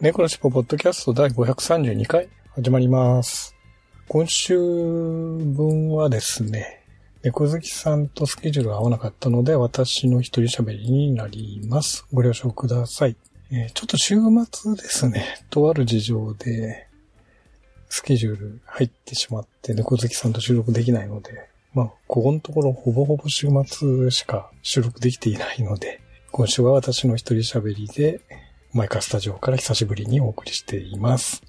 猫のしっぽポッドキャスト第532回始まります。今週分はですね、猫好きさんとスケジュールが合わなかったので私の一人喋りになります。ご了承ください。えーちょっと週末ですね、とある事情で、スケジュール入ってしまって、猫好きさんと収録できないので、まあ、ここのところほぼほぼ週末しか収録できていないので、今週は私の一人喋りで、マイカスタジオから久しぶりにお送りしています。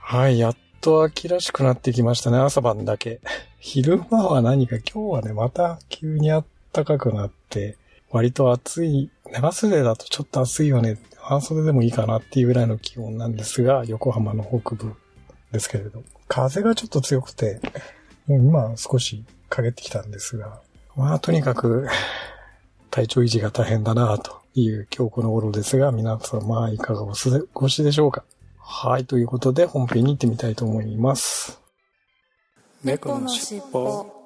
はい、やっと秋らしくなってきましたね、朝晩だけ。昼間は何か今日はね、また急に暖かくなって、割と暑い、長袖だとちょっと暑いよね、半袖でもいいかなっていうぐらいの気温なんですが、横浜の北部ですけれど、風がちょっと強くて、もう今少し陰ってきたんですが、まあとにかく体調維持が大変だなぁという今日この頃ですが、皆様いかがお過ごしでしょうか？はい、ということで本編に行ってみたいと思います。猫のしっぽ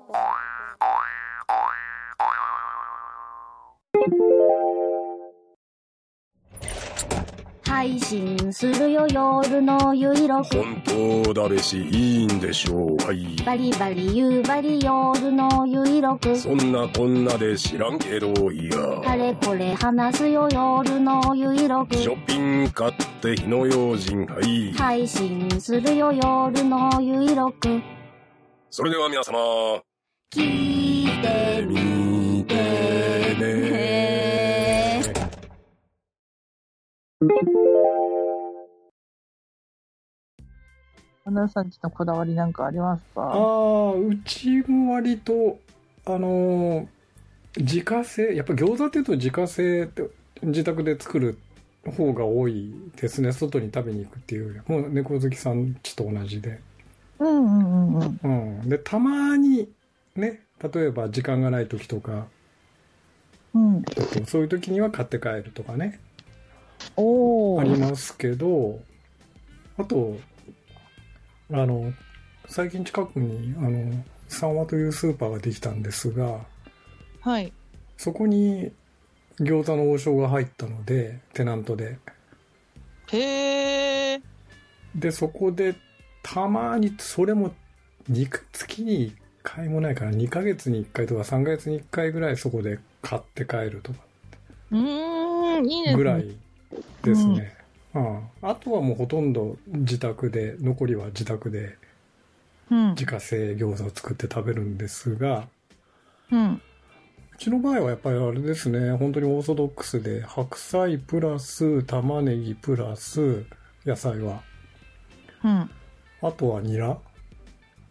配信するよ夜のゆいろく。本当だべしいいんでしょう。はい。バリバリ夕張夜のゆいろく。そんなこんなで知らんけどいあや。れこれ話すよ夜のゆいろく。ショッピング買って火の用心はい。配信するよ夜のゆいろく。それでは皆様。聞いてみ見てね花さんちのこだわりなんかありますあか？あ、うちも割と、あのー自家製、やっぱ餃子っていうと自家製って自宅で作る方が多いですね。外に食べに行くっていうよりもう猫好きさんちと同じで。うんうんうんうん。うん。で、たまに、ね、例えば時間がない時とか、うん。そういう時には買って帰るとかね、おー。ありますけど、あと、あの、最近近くに、あの、三和というスーパーができたんですが、はい。そこに餃子の王将が入ったので、テナントで。へー。で、そこで、たまに、それも、に月に1回もないから、2ヶ月に1回とか3ヶ月に1回ぐらいそこで買って帰るとかうーん、いいですね。ぐらいですね。うんあとはもうほとんど自宅で、残りは自宅でうん。自家製餃子を作って食べるんですが、うん。うちの場合はやっぱりあれですね、本当にオーソドックスで、白菜プラス玉ねぎプラス野菜は、うん。あとはニラ。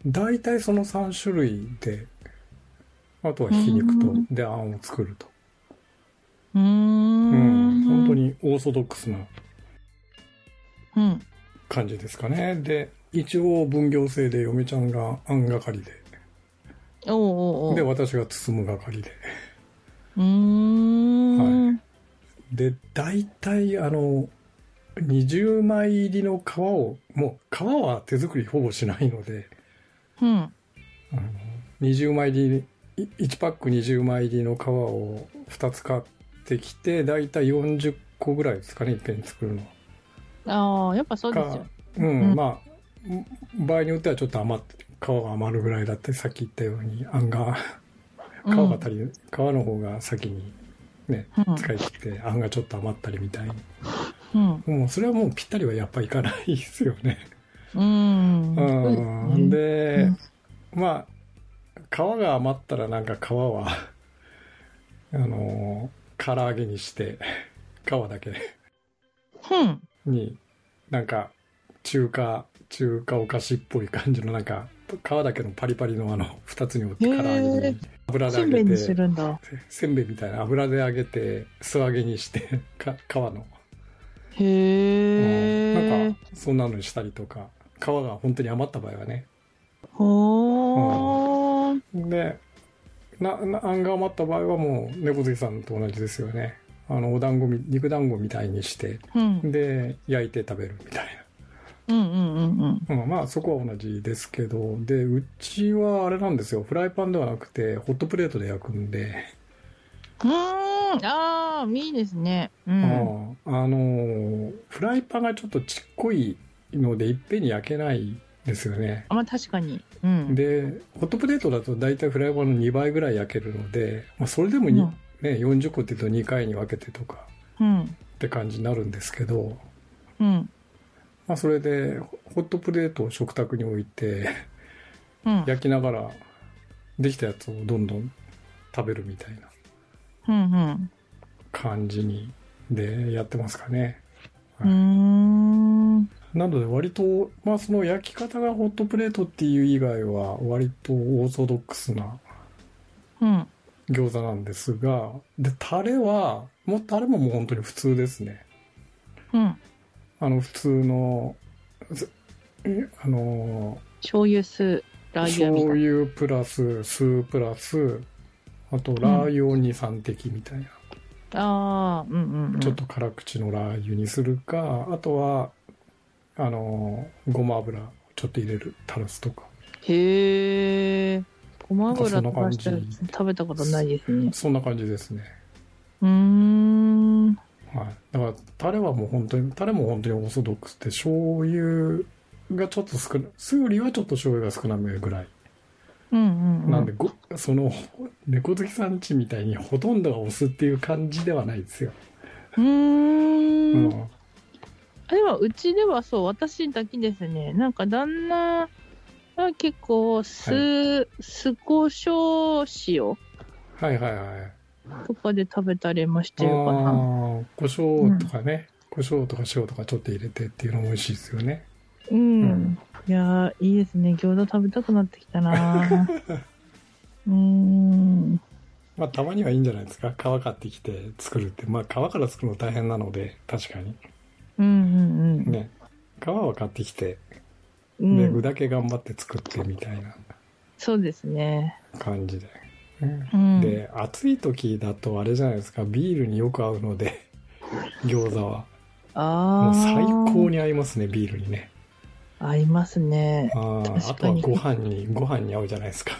大体その3種類で、あとはひき肉とうん、で、あんを作ると。うーん。うん、本当。にオーソドックスなうん。感じですかね。で、一応分業制で嫁ちゃんがあん係で、おーおーおー。で、私が包む係で。うーん。はいで、大体あの、20枚入りの皮を、もう皮は手作りほぼしないので、うん。あの20枚入り、い1パック20枚入りの皮を2つ買ってきて、大体40個ぐらいですかね、いっぺんに作るのは。ああ、やっぱそうですよ。うん、うんまあ、場合によってはちょっと余って、皮が余るぐらいだったり、さっき言ったように、あんが、皮が足りる、皮の方が先にね、うん使い切って、あんがちょっと余ったりみたいに。うん。もうそれはもうぴったりはやっぱいかないですよね。うん。うん。で、うんまあ、皮が余ったらなんか皮は、あの、唐揚げにして、皮だけうん。に、なんか、中華、中華お菓子っぽい感じのなんか、皮だけのパリパリのあの、二つに折って唐揚げへにー、油で揚げて、るんだ。せんべいみたいな油で揚げて、素揚げにして、か皮の。へえ。うんなんかそんなのにしたりとか、皮が本当に余った場合はね。ほー。で、な、な、あんが余った場合はもう、猫好きさんと同じですよね。あの、お団子み、肉団子みたいにして、うん。で、焼いて食べるみたいうんうんうんうん。な。うん、まあ、そこは同じですけど、で、うちはあれなんですよ。フライパンではなくて、ホットプレートで焼くんで、うーん。ああ、いいですね。う。うんんあの、フライパンがちょっとちっこいので、いっぺんに焼けないですよね。あ、まあ確かに。うん。で、ホットプレートだと大体フライパンの2倍ぐらい焼けるので、まあ、それでもに、うんね、40個って言うと2回に分けてとかうん。って感じになるんですけど、うん。まあ、それでホットプレートを食卓に置いてうん。焼きながらできたやつをどんどん食べるみたいなうん。うん。感じにでやってますかね。うーん。なので割と、まあその焼き方がホットプレートっていう以外は割とオーソドックスなうん。餃子なんですが、で、タレは、もうタレももう本当に普通ですね。うん。あの普通の、あの、醤油酢、ラー油醤い油プラス、酢プラス、あとラー油を2、3滴みたいな。な。ああ、うんうんうん。ちょっと辛口のラー油にするか、あとは、あの、ごま油ちょっと入れる、タラスとか。へえ。ごま油なんかそんな感じ飛ばしたら食べたことないですね。そんな感じですね。うーん。はい。だから、タレはもう本当に、タレも本当にオーソドックスで、醤油がちょっと少な、酢よりはちょっと醤油が少なめぐらい。うんうん、うん。なんで、ご、その、猫好きさんちみたいにほとんどがお酢っていう感じではないですよ。うー。うんん。あでも、うちではそう、私だけですね。なんか、旦那が結構、酢、酢胡椒塩はいはいはい。とかで食べたりもしてるかあな。ー胡椒とかね、胡椒とか塩とかちょっと入れてっていうのも美味しいですよね。うん。うんいやー、いいですね。餃子食べたくなってきたな うーん。まあ、たまにはいいんじゃないですか。皮買ってきて作るって。まあ、皮から作るの大変なので、確かに。うんうんうん。ね。皮は買ってきて、うで、ん具だけ頑張って作ってみたいなそうですね。感じで。うん。で、暑い時だとあれじゃないですか、ビールによく合うので、餃子は。もああ。う最高に合いますね、ビールにね。合いますね。あーあとはご飯に、ご飯に合うじゃないですか。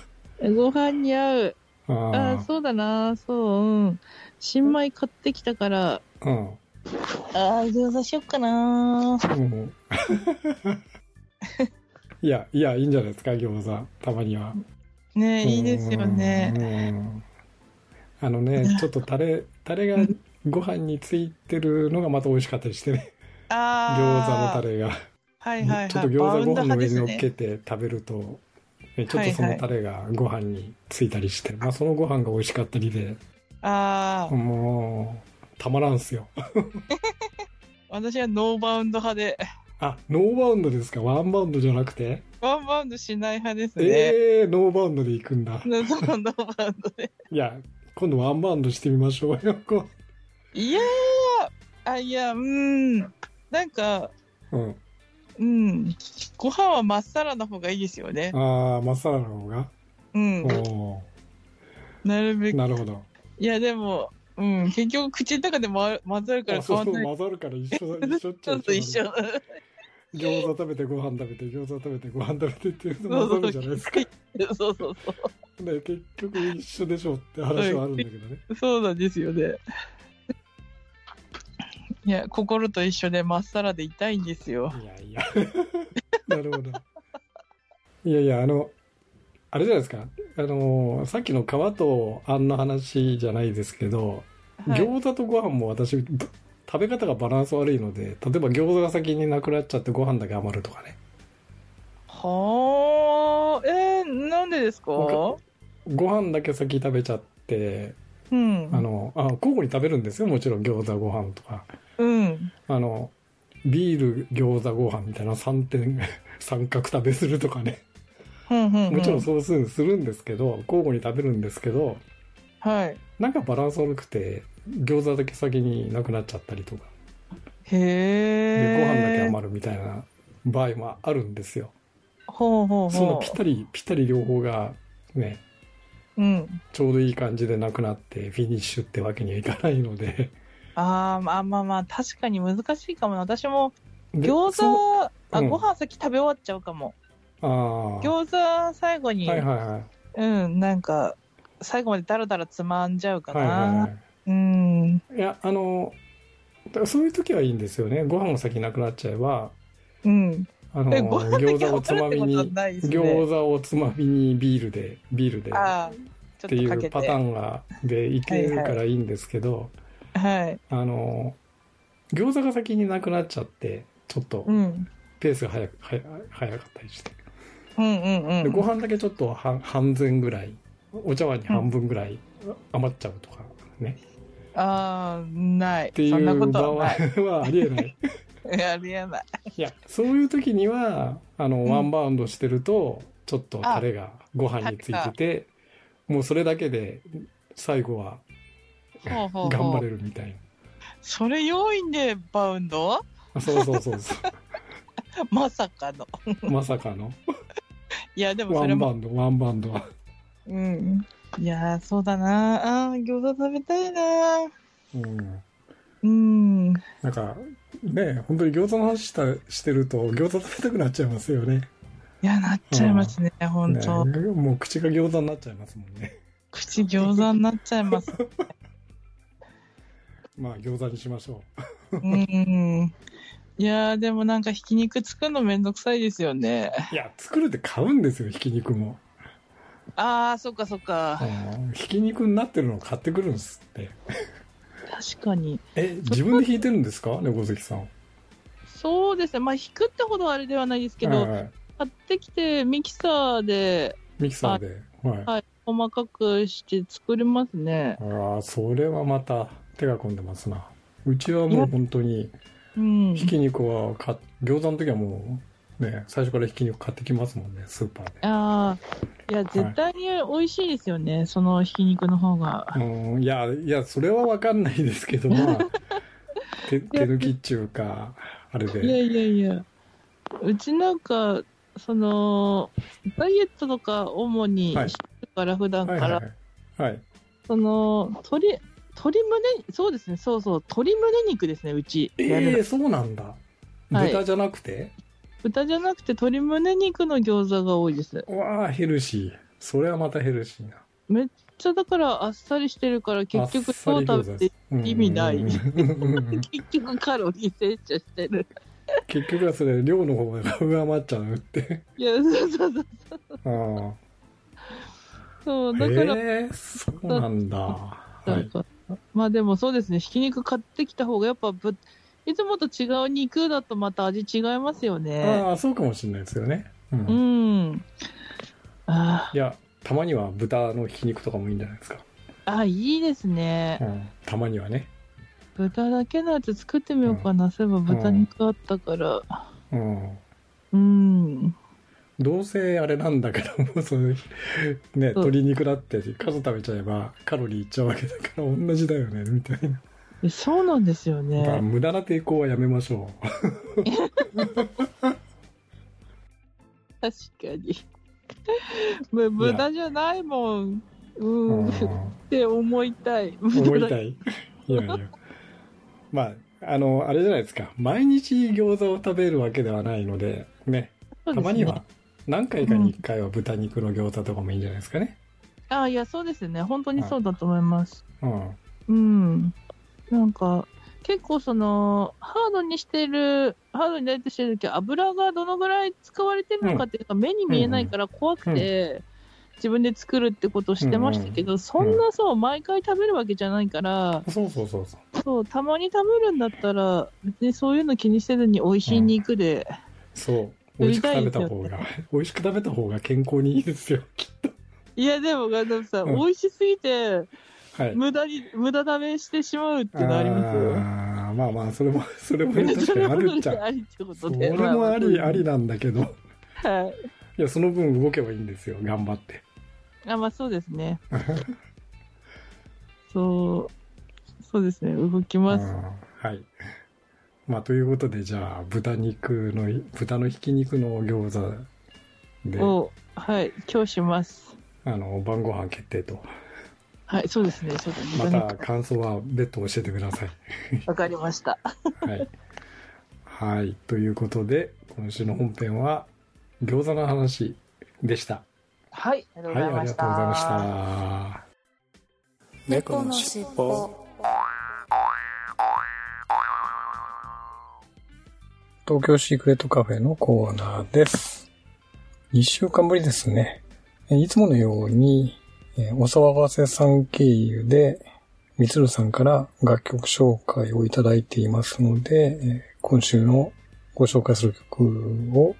ご飯に合う。ああ、そうだな。そう、うん。新米買ってきたから、うん。ああ、餃子しよっかな。うんいや、いや、いいんじゃないですか、餃子。たまには。ねいいですよね。うん。あのね、ちょっとタレ、タレがご飯についてるのがまた美味しかったりしてね。餃子のあタレが。あ、はいはいはい。ちょっと餃子ご飯の上に乗っけねて食べると、ねちょっとそのタレがご飯についたりして、まあそのご飯が美味しかったりで、ああ、もう、たまらんすよ。私はノーバウンド派で、あ、ノーバウンドですか？ワンバウンドじゃなくて？ワンバウンドしない派ですね。ええー、ノーバウンドで行くんだ。そう、ノーバウンドで。いや、今度ワンバウンドしてみましょうよ。こいやー、あ、いや、うん。なんか、ううん。うん。ご飯はまっさらな方がいいですよね。ああ、まっさらの方が？うん。おなるべく。ーなるほど。いや、でも、うん。結局、口の中でま混ざるから変わんない。混ざるから一緒だ、一緒っちゃちょっと一緒。餃子食べてご飯食べて、餃子食べてご飯食べてっていうのそうそう混ざるじゃないですか。そうそうそう。ね、結局一緒でしょって話はあるんだけどね。そうなんですよね。いや、心と一緒でまっさらでいたいんですよ。いやいや。なるほど。いやいや、あの、あれじゃないですか。あの、さっきの皮とあんの話じゃないですけど、はい、餃子とご飯も私、ぶ食べ方がバランス悪いので、例えば餃子が先になくなっちゃってご飯だけ余るとかね。はあ、えー、なんでですか？ご飯だけ先食べちゃって、うん。あの、あ交互に食べるんですよ。もちろん餃子ご飯とか。うん。あの、ビール、餃子ご飯みたいな3点、三角食べするとかね。もちろんそうするするんですけど、交互に食べるんですけど、はい。なんかバランス悪くて、餃子だけ先になくなっちゃったりとか、へでえ。ご飯だけ余るみたいな場合もあるんですよ。ほうほうそのほぴったり、ぴったり両方がね、う。うん。ちょうどいい感じでなくなってフィニッシュってわけにはいかないので。あーまあまあまあ、確かに難しいかもな。私もで餃そ子、あ、うんご飯先食べ終わっちゃうかも。ああ。餃子最後に、はいはいはい。うん、なんか、最後までダラダラつまんじゃうかな。はいはいはい。うん。いや、あの、だからそういう時はいいんですよね。ご飯が先なくなっちゃえば、うん。あの、餃子をつまみに、ね。餃子をつまみにビールで、ビールでってい。うパターンが、でいけるからいいんですけど、はい。あの、餃子が先になくなっちゃって、ちょっとうん。ペースが早く、早早かったりして。うんうんうん。でご飯だけちょっと半半膳ぐらい、お茶碗に半分ぐらい余っちゃうとかね。ああ、ない。っていそんなこう場合とはない。はありえない。ありえない。いや、そういう時には、あの、うんワンバウンドしてると、ちょっとタレがご飯についてて、もうそれだけで、最後はほうほうほう頑張れるみたいそれ要因でバウンド？な。そうそうそうそ まさかの。う。まさかの。いや、でもワそれも、ンバウンド、ワンバウンドは。うん。いやー、そうだな。あー餃子食べたいな。うん。うん。なんか、ね、本当に餃子の話したしてると、餃子食べたくなっちゃいますよね。いや、なっちゃいますね、ほんねと。もう口が餃子になっちゃいますもんね。口餃子になっちゃいます。まあ、餃子にしましょうん。いやー、でもなんかひき肉作るのめんどくさいですよね。う。いや、作るって買うんですよ、ひき肉も。あー、そっかそっか。うんひき肉になってるのを買ってくるんですって。確かに。え、自分で引いてるんですか？猫関さん。そうですね。まあ、引くってほどあれではないですけど、はいはい買ってきてミキサーでミキサーで。はい。はい細かくして作れますね。ああ、それはまた手が込んでますな。うちはもう本当に、うん。ひき肉はか、餃子の時はもう、ね、最初からひき肉買ってきますもんね、スーパーで。ああ、いや、絶対に美味しいですよね、そのひき肉の方が。うん、いや、いや、それはわかんないですけど、まあ、手手抜きっちゅうか、あれいやで。いやいや、うちなんか、その、ダイエットとか主にはいしてるから、普段から、はいはいはい。はい。その、鶏、鶏胸、そうですね、そうそう、鶏胸肉ですね、うち。ええー、そうなんだ。はい豚じゃなくて、豚じゃなくて鶏胸肉の餃子が多いです。わあ、ヘルシー。それはまたヘルシーな。めっちゃだからあっさりしてるから結局そう食べて意味ない 結局カロリー摂取してる。結局はそれ、量の方が上回っちゃうって。いや、そうそうそう。あそう、あ。だから、えー、そうなんだ。はい。まあでもそうですね、ひき肉買ってきた方がやっぱぶ、いつもと違う肉だとまた味違いますよね。ああ、そうかもしれないですよね。うん。ういん。あや、たまには豚のひき肉とかもいいんじゃないですか。あ、あ、いいですねう。ん。たまにはね。豚だけのやつ作ってみようかな。そういえば豚肉あったから。うん。うん。どうせあれなんだけども、そういう、ね、鶏肉だって数食べちゃえばカロリーいっちゃうわけだから同じだよね、みたいな。えそうなんですよね。無駄な抵抗はやめましょ確かに。む無駄じゃないもん。う。うん。うんって思いたい。思いたい。いやいや。まあ、あの、あれじゃないですか。毎日餃子を食べるわけではないので、ね。たまには、何回かに一回は豚肉の餃子とかもいいんじゃないですかね。あいや、そうですね。本当にそうだと思います。うん。うん。なんか、結構その、ハードにしてる、ハードにダイエットしてるときは油がどのぐらい使われてるのかっていうか、目に見えないから怖くて、自分で作るってことをしてましたけど、そんなそう、毎回食べるわけじゃないから、そうそうそうそう。そう、たまに食べるんだったら、別にそういうの気にせずに美味しい肉で、そう。美味しく食べた方が、美味しく食べた方が健康にいいですよ、きっと。いや、でも、でもさ、うん美味しすぎて、はい。無駄に、無駄試してしまうっていうのありますよ。あーまあまあ、それも、それも 確かにあるっちゃ。ありってこそとで。れもあり、まありなんだけど。はい。いや、その分動けばいいんですよ、頑張って。あ、まあそうですね。そう、そうですね。動きます。うんはい。まあ、ということで、じゃあ、豚肉の、豚のひき肉の餃子で、を、はい、今日します。あの、晩ご飯決定と。はい、そうですね、そうだまね。た感想は別途教えてください。わかりました。はい。はい。ということで、今週の本編は、餃子の話でした。はい、ありがとうはい、ありございました。がとうございました。猫のしっぽ東京シークレットカフェのコーナーです。2週間ぶりですね。えいつものように、えーお騒がせさん経由で、みつるさんから楽曲紹介をいただいていますので、えー今週のご紹介する曲を、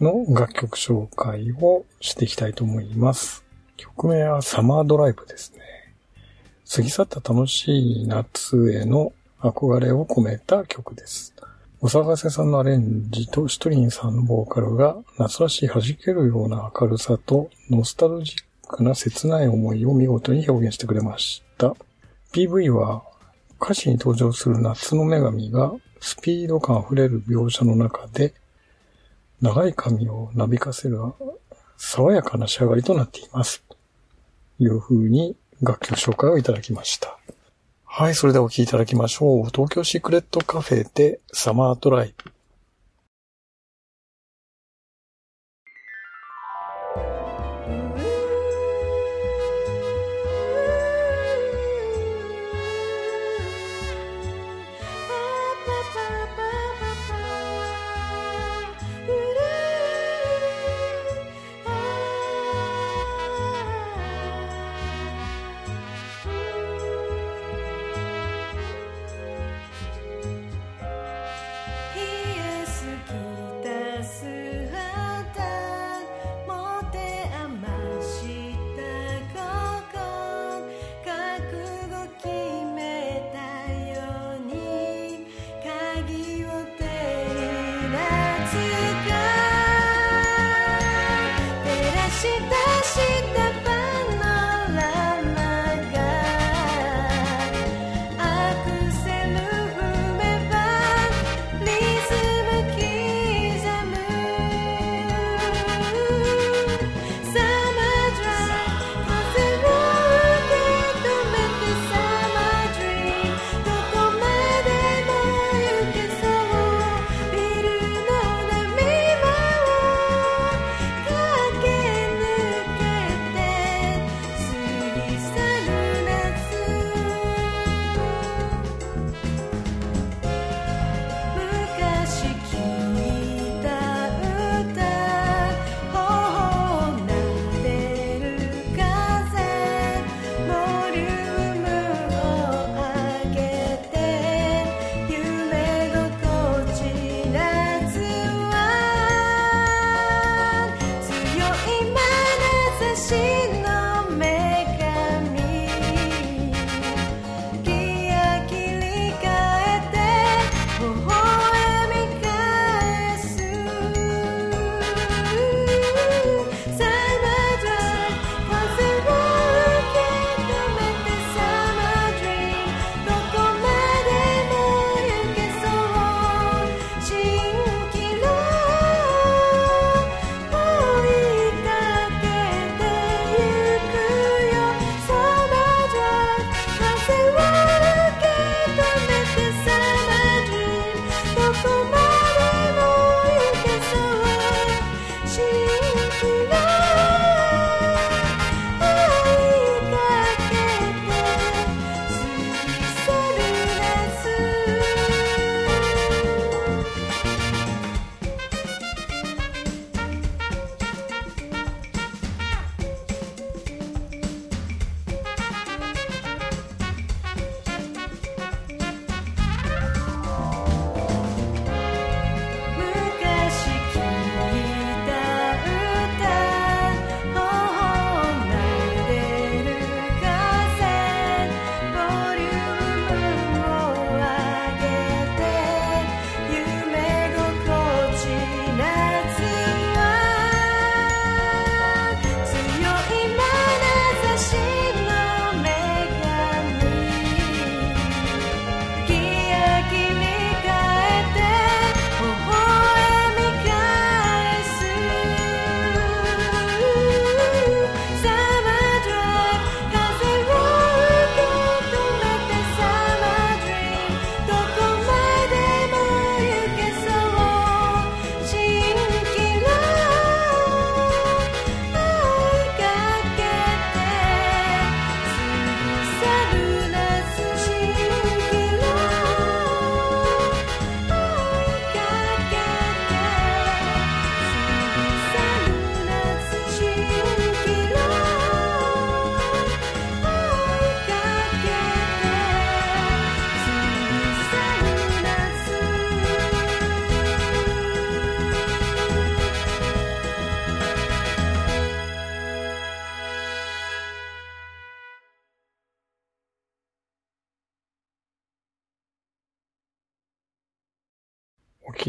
の楽曲紹介をしていきたいと思います。曲名はサマードライブですね。過ぎ去った楽しい夏への憧れを込めた曲です。お騒がせさんのアレンジとシトリンさんのボーカルが夏らしい弾けるような明るさとノスタルジックな切ない思いを見事に表現してくれました。PV は歌詞に登場する夏の女神がスピード感あふれる描写の中で長い髪をなびかせる爽やかな仕上がりとなっています。という風に楽曲紹介をいただきました。はい、それではお聴きいただきましょう。東京シークレットカフェでサマードライブ。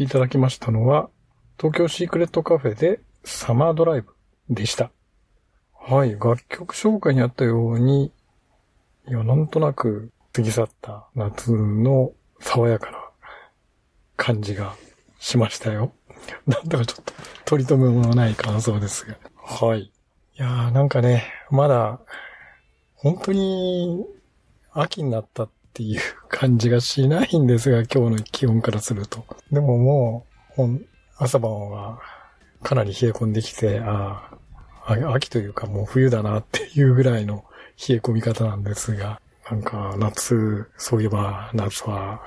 いただきましたのは、東京シークレットカフェでサマードライブでした。はい、楽曲紹介にあったように、いや、なんとなく過ぎ去った夏の爽やかな感じがしましたよ。なんだかちょっと取り留めもない感想ですが。はい。いやーなんかね、まだ、本当に秋になったっっていう感じがしないんですが、今日の気温からすると。でももう、朝晩はかなり冷え込んできて、ああ、秋というかもう冬だなっていうぐらいの冷え込み方なんですが、なんか夏、そういえば夏は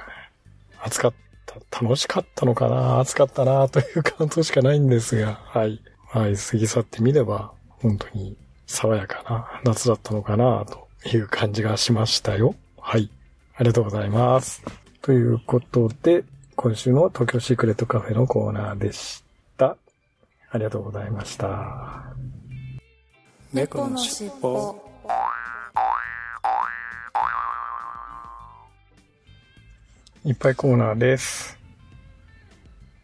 暑かった、楽しかったのかな暑かったなという感想しかないんですが、はい。はい、過ぎ去ってみれば、本当に爽やかな夏だったのかなという感じがしましたよ。はい。ありがとうございます。ということで、今週の東京シークレットカフェのコーナーでした。ありがとうございました。猫のしっぽいっぱいコーナーです。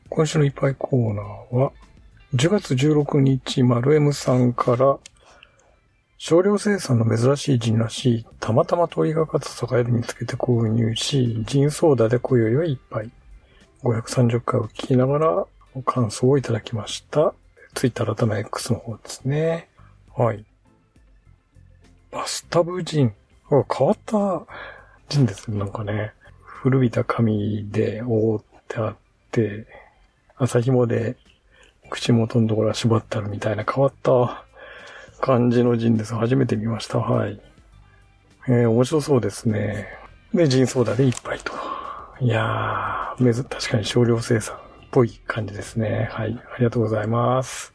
今週のいっぱいコーナーは、10月16日、丸 M さんから、少量生産の珍しいジンらしい、たまたま通りがかった酒屋で見つけて購入し、ジンソーダで今宵は一杯。530回を聞きながら、感想をいただきました。ツイッター改め X の方ですね。はい。バスタブジン。あ変わったジンですね。なんかね。古びた紙で覆ってあって、朝紐で口元のところが縛ってあるみたいな変わった感じのジンです。初めて見ました。はい。えー、面白そうですね。で、ジンソーダで一杯と。いやー、めず、確かに少量生産っぽい感じですね。はい。ありがとうございます。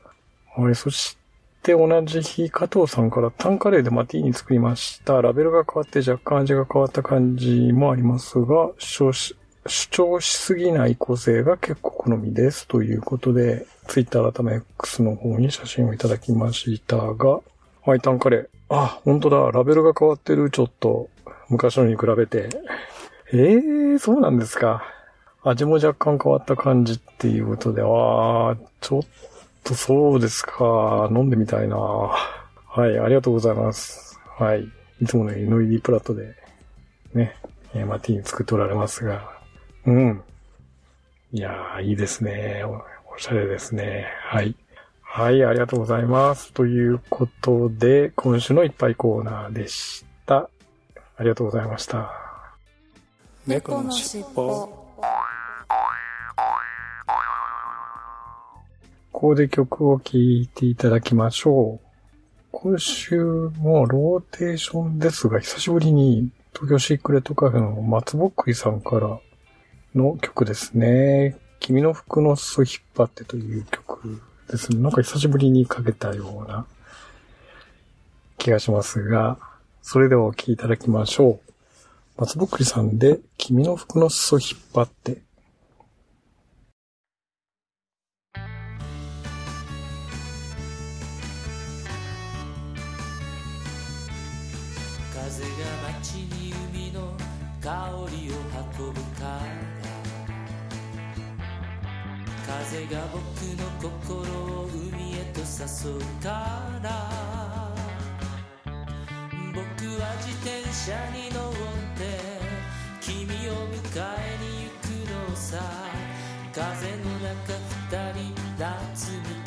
はい、そして同じ日、加藤さんからタンカレーでマティーニ作りました。ラベルが変わって若干味が変わった感じもありますが、主張し主張しすぎない個性が結構好みです。ということで、ツイッター改め X の方に写真をいただきましたが、はい、タンカレー。あ、本当だ。ラベルが変わってる。ちょっと、昔のに比べて。ええー、そうなんですか。味も若干変わった感じっていうことで、あー、ちょっとそうですか。飲んでみたいな。はい、ありがとうございます。はい。いつものようにノイリープラットで、ね、えーマティーニ作っておられますが、うん。いやー、いいですね。おおしゃれですね。はい。はい、ありがとうございます。ということで、今週のいっぱいコーナーでした。ありがとうございました。猫のしっぽここで曲を聴いていただきましょう。今週もローテーションですが、久しぶりに東京シークレットカフェの松ぼっくりさんからの曲ですね。君の服の裾引っ張ってという曲ですね。なんか久しぶりにかけたような気がしますが、それではお聴きいただきましょう。松ぼっくりさんで君の服の裾引っ張って。が僕の心を海へと誘うから。僕は自転車に乗って君を迎えに行くのさ。風の中二人夏に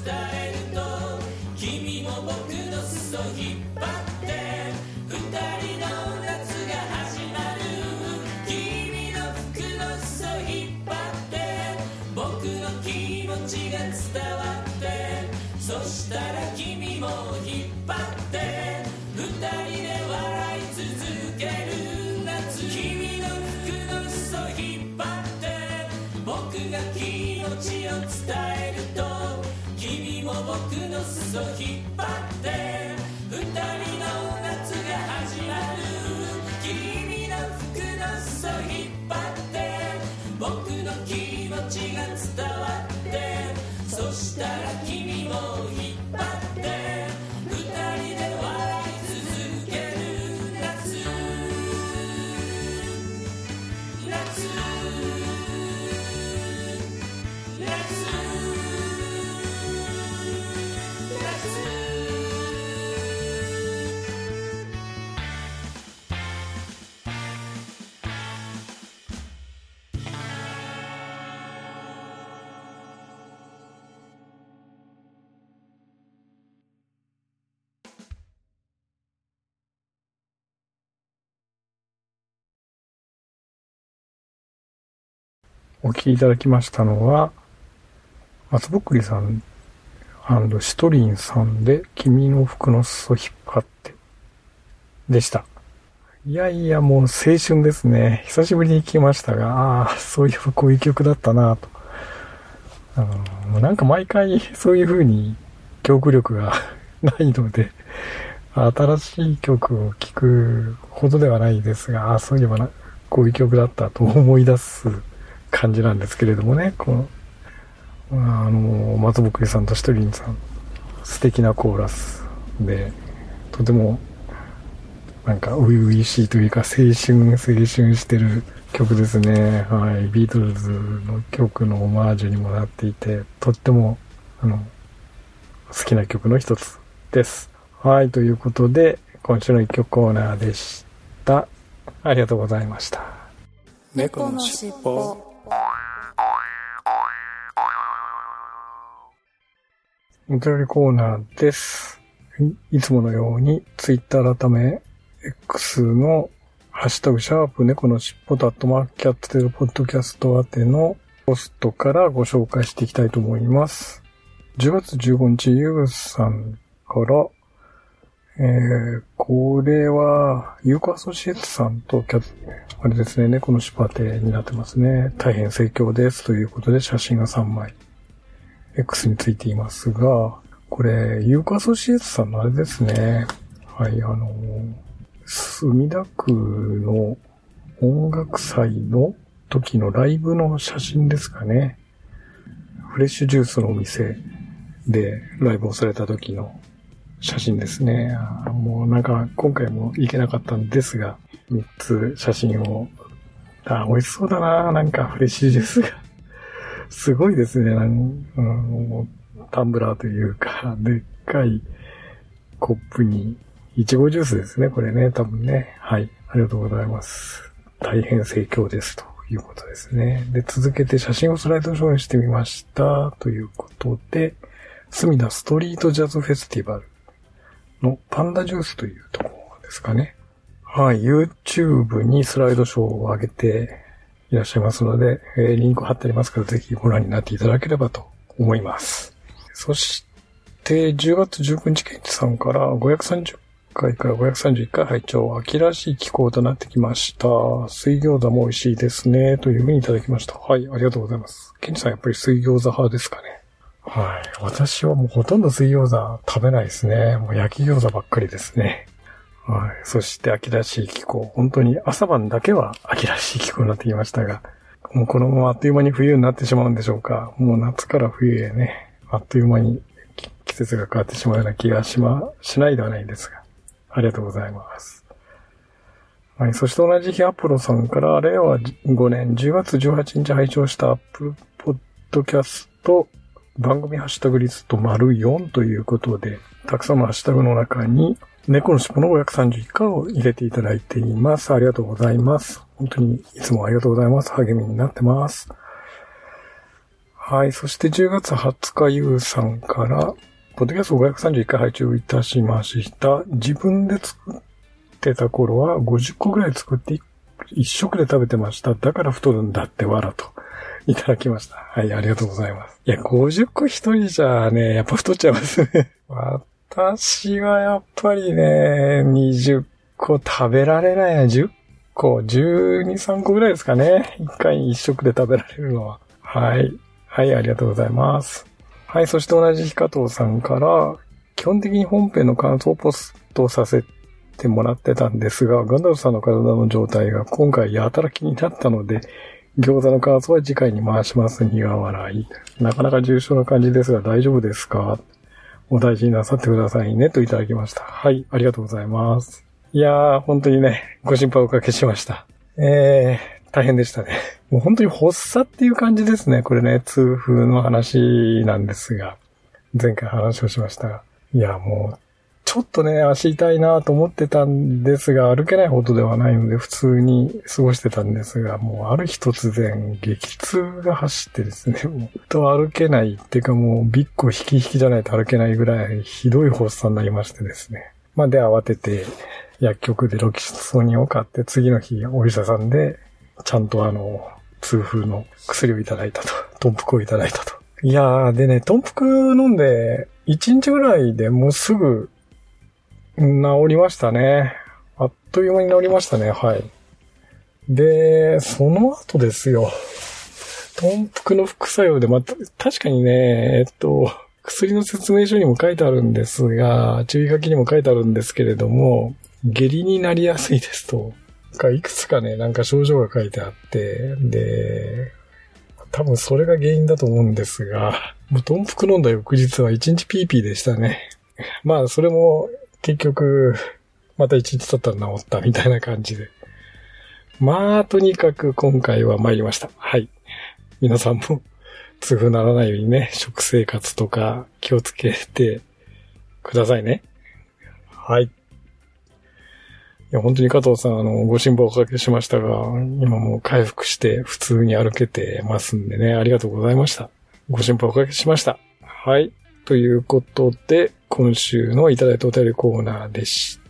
ちお聞きいただきましたのは、松ぼっくりさんシトリンさんで、君の服の裾引っ張って、でした。いやいや、もう青春ですね。久しぶりに聞きましたが、ああ、そういえばこういう曲だったなと。あの、なんか毎回そういう風に記憶力が ないので、新しい曲を聴くほどではないですが、ああ、そういえばな、こういう曲だったと思い出す感じなんですけれどもね、この、あの、松ぼっくりさんとシトリンさん、素敵なコーラスで、とても、なんか、初々しいというか、青春、青春してる曲ですね。はい。ビートルズの曲のオマージュにもなっていて、とっても、あの、好きな曲の一つです。はい。ということで、今週の一曲コーナーでした。ありがとうございました。猫のしっぽお便りコーナーです。いつものように、ツイッター改め、X のハッシュタグシャープ猫のしっぽとアットマークキャットテルポッドキャスト宛てのポストからご紹介していきたいと思います。10月15日、ゆうさんから、えー、これは、ユーコアソシエットさんとキャあれですね、猫のしっぽ宛てになってますね。大変盛況です。ということで写真が3枚。X についていますが、これ、ユーカアソシエイトさんのあれですね。はい、あの、墨田区の音楽祭の時のライブの写真ですかね。フレッシュジュースのお店でライブをされた時の写真ですね。もうなんか今回も行けなかったんですが、3つ写真を、あ、美味しそうだななんかフレッシュジュースが。すごいですね。なんうん、もうタンブラーというか、でっかいコップに、いちごジュースですね。これね、多分ね。はい。ありがとうございます。大変盛況です。ということですね。で、続けて写真をスライドショーにしてみました。ということで、隅田ストリートジャズフェスティバルのパンダジュースというところですかね。はい。YouTube にスライドショーを上げていらっしゃいますので、えーリンク貼ってありますから、ぜひご覧になっていただければと思います。そして、10月19日、ケンチさんから530回から531回拝聴秋らしい気候となってきました。水餃子も美味しいですね。というふうにいただきました。はい、ありがとうございます。ケンチさんやっぱり水餃子派ですかね。はい。私はもうほとんど水餃子食べないですね。もう焼き餃子ばっかりですね。はい。そして秋らしい気候。本当に朝晩だけは秋らしい気候になってきましたが、もうこのままあっという間に冬になってしまうんでしょうか。もう夏から冬へね、あっという間に季節が変わってしまうような気がしま、しないではないんですが。ありがとうございます。はい。そして同じ日アポロさんから、令和5年10月18日拝聴したアップルポッドキャスト番組ハッシュタグリスト丸4ということで、たくさんのハッシュタグの中に、猫の尻尾の531回を入れていただいています。ありがとうございます。本当にいつもありがとうございます。励みになってます。はい。そして10月20日ゆうさんから、ポッドキャスト531回配聴いたしました。自分で作ってた頃は50個ぐらい作って一食で食べてました。だから太るんだってわらと。いただきました。はい、ありがとうございます。いや、50個一人じゃね、やっぱ太っちゃいますね。私はやっぱりね、20個食べられない、10個、12、3個ぐらいですかね。一回一食で食べられるのは。はい。はい、ありがとうございます。はい、そして同じ日加藤さんから、基本的に本編の感想をポストさせてもらってたんですが、ガンダルさんの体の状態が今回やたら気になったので、餃子の感想は次回に回します。苦笑い。なかなか重症な感じですが大丈夫ですか？お大事になさってくださいね。といただきました。はい、ありがとうございます。いやー、本当にね、ご心配おかけしました。えー、大変でしたね。もう本当に発作っていう感じですね。これね、痛風の話なんですが、前回話をしましたが。いや、もう、ちょっとね、足痛いなと思ってたんですが、歩けないほどではないので、普通に過ごしてたんですが、もうある日突然、激痛が走ってですね、もう、と歩けないっていうかもう、ビッコ引き引きじゃないと歩けないぐらい、ひどい発作になりましてですね。まあ、で、慌てて、薬局でロキソニンを買って、次の日、お医者さんで、ちゃんとあの、痛風の薬をいただいたと。トンプクをいただいたと。いやー、でね、トンプク飲んで、1日ぐらいでもうすぐ、治りましたね。あっという間に治りましたね、はい。で、その後ですよ。トンプクの副作用で、また、確かにね、えっと、薬の説明書にも書いてあるんですが、注意書きにも書いてあるんですけれども、下痢になりやすいですと。かいくつかね、なんか症状が書いてあって、で、多分それが原因だと思うんですが、もうトンプク飲んだ翌日は1日ピーピーでしたね。まあ、それも結局、また1日経ったら治ったみたいな感じで。まあ、とにかく今回は参りました。はい。皆さんも痛風ならないようにね、食生活とか気をつけてくださいね。はい。いや、本当に加藤さん、あの、ご心配おかけしましたが、今もう回復して普通に歩けてますんでね、ありがとうございました。ご心配おかけしました。はい。ということで、今週のいただいたお便りコーナーでし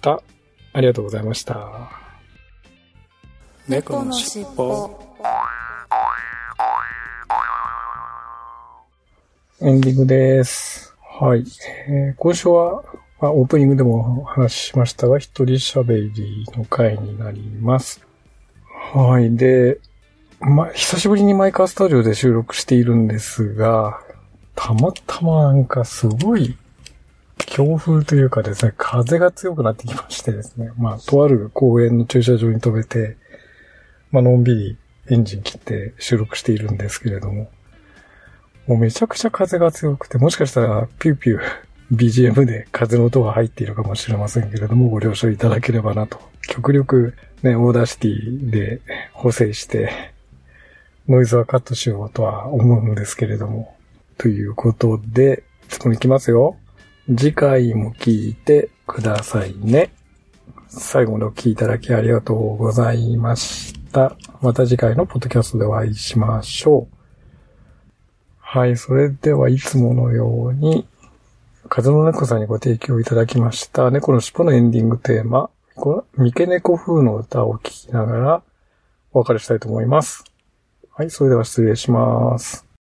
た。ありがとうございました。猫のしっぽエンディングです。はい。えー今週は、まあ、オープニングでもお話ししましたが、一人喋りの回になります。はい。で、まあ、久しぶりにマイカースタジオで収録しているんですが、たまたまなんかすごい強風というかですね、風が強くなってきましてですね、まあ、とある公園の駐車場に飛べて、まあ、のんびりエンジン切って収録しているんですけれども、もうめちゃくちゃ風が強くて、もしかしたらピューピュー BGM で風の音が入っているかもしれませんけれども、ご了承いただければなと。極力ね、 Audacity で補正して、ノイズはカットしようとは思うんですけれども。ということで、そこに行きますよ。次回も聞いてくださいね。最後までお聞きいただきありがとうございました。また次回のポッドキャストでお会いしましょう。はい、それではいつものように、風の猫さんにご提供いただきました猫の尻尾のエンディングテーマ、こ三毛猫風の歌を聴きながらお別れしたいと思います。はい、それでは失礼します。